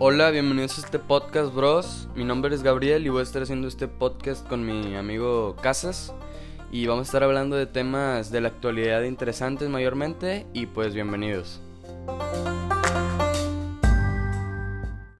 Hola, bienvenidos a este podcast, bros. Mi nombre es Gabriel y voy a estar haciendo este podcast con mi amigo Casas. Y vamos a estar hablando de temas de la actualidad interesantes mayormente. Y pues bienvenidos.